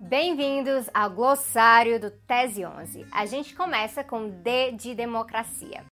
Bem-vindos ao glossário do Tese 11. A gente começa com D de democracia.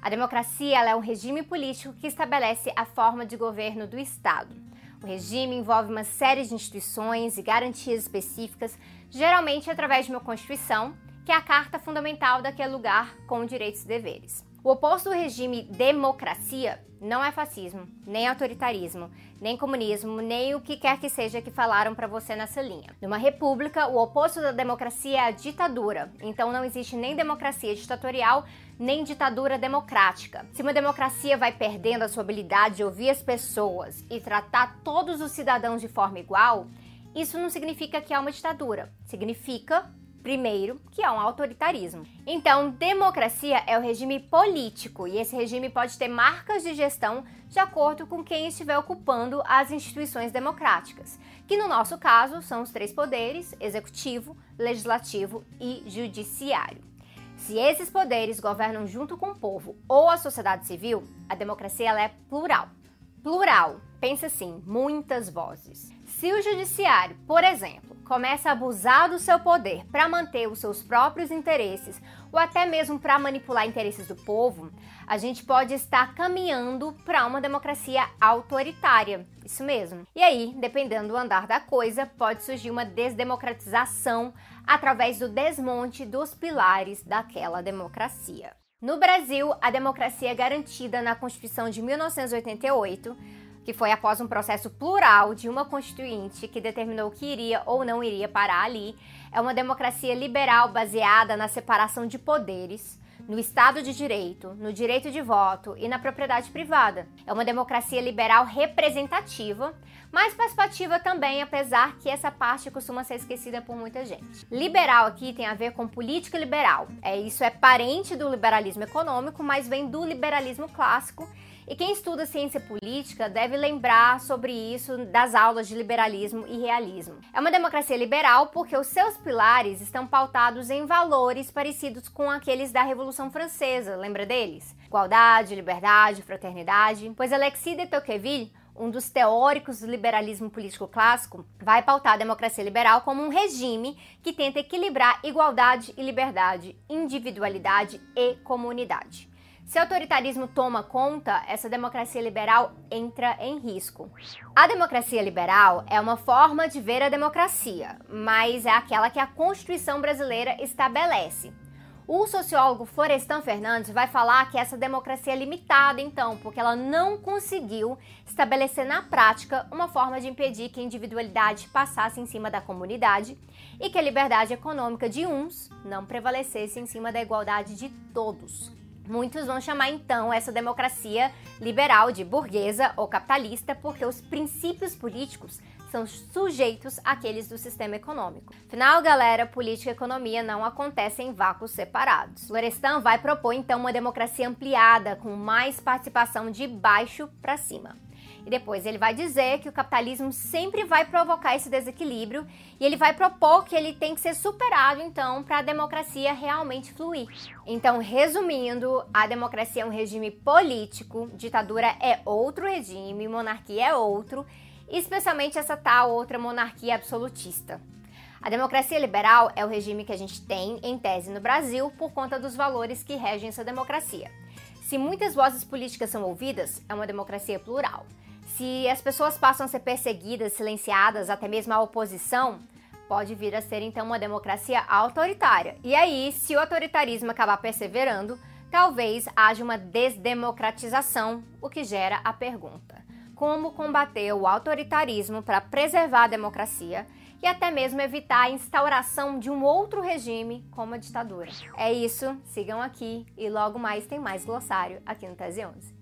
A democracia é um regime político que estabelece a forma de governo do Estado. O regime envolve uma série de instituições e garantias específicas, geralmente através de uma Constituição, que é a carta fundamental daquele lugar com direitos e deveres. O oposto do regime democracia não é fascismo, nem autoritarismo, nem comunismo, nem o que quer que seja que falaram para você nessa linha. Numa república, o oposto da democracia é a ditadura. Então não existe nem democracia ditatorial, nem ditadura democrática. Se uma democracia vai perdendo a sua habilidade de ouvir as pessoas e tratar todos os cidadãos de forma igual, isso não significa que é uma ditadura. Significa Primeiro, que é um autoritarismo. Então, democracia é o regime político e esse regime pode ter marcas de gestão de acordo com quem estiver ocupando as instituições democráticas, que no nosso caso são os três poderes: executivo, legislativo e judiciário. Se esses poderes governam junto com o povo ou a sociedade civil, a democracia é plural. Plural, pensa assim, muitas vozes. Se o judiciário, por exemplo, começa a abusar do seu poder para manter os seus próprios interesses ou até mesmo para manipular interesses do povo, a gente pode estar caminhando para uma democracia autoritária. Isso mesmo. E aí, dependendo do andar da coisa, pode surgir uma desdemocratização através do desmonte dos pilares daquela democracia. No Brasil, a democracia é garantida na Constituição de 1988 que foi após um processo plural de uma constituinte que determinou que iria ou não iria parar ali, é uma democracia liberal baseada na separação de poderes, no Estado de Direito, no direito de voto e na propriedade privada. É uma democracia liberal representativa, mas participativa também, apesar que essa parte costuma ser esquecida por muita gente. Liberal aqui tem a ver com política liberal. É isso é parente do liberalismo econômico, mas vem do liberalismo clássico e quem estuda ciência política deve lembrar sobre isso das aulas de liberalismo e realismo. É uma democracia liberal porque os seus pilares estão pautados em valores parecidos com aqueles da Revolução Francesa, lembra deles? Igualdade, liberdade, fraternidade. Pois Alexis de Tocqueville um dos teóricos do liberalismo político clássico, vai pautar a democracia liberal como um regime que tenta equilibrar igualdade e liberdade, individualidade e comunidade. Se o autoritarismo toma conta, essa democracia liberal entra em risco. A democracia liberal é uma forma de ver a democracia, mas é aquela que a Constituição brasileira estabelece. O sociólogo Florestan Fernandes vai falar que essa democracia é limitada, então, porque ela não conseguiu estabelecer na prática uma forma de impedir que a individualidade passasse em cima da comunidade e que a liberdade econômica de uns não prevalecesse em cima da igualdade de todos. Muitos vão chamar então essa democracia liberal de burguesa ou capitalista porque os princípios políticos são sujeitos àqueles do sistema econômico. Afinal, galera, política e economia não acontecem em vácuos separados. Florestan vai propor então uma democracia ampliada com mais participação de baixo para cima. E depois ele vai dizer que o capitalismo sempre vai provocar esse desequilíbrio e ele vai propor que ele tem que ser superado então para a democracia realmente fluir. Então, resumindo, a democracia é um regime político, ditadura é outro regime, monarquia é outro, especialmente essa tal outra monarquia absolutista. A democracia liberal é o regime que a gente tem, em tese, no Brasil, por conta dos valores que regem essa democracia. Se muitas vozes políticas são ouvidas, é uma democracia plural. Se as pessoas passam a ser perseguidas, silenciadas, até mesmo a oposição, pode vir a ser então uma democracia autoritária. E aí, se o autoritarismo acabar perseverando, talvez haja uma desdemocratização, o que gera a pergunta: como combater o autoritarismo para preservar a democracia e até mesmo evitar a instauração de um outro regime como a ditadura? É isso, sigam aqui e logo mais tem mais glossário aqui no Tese 11.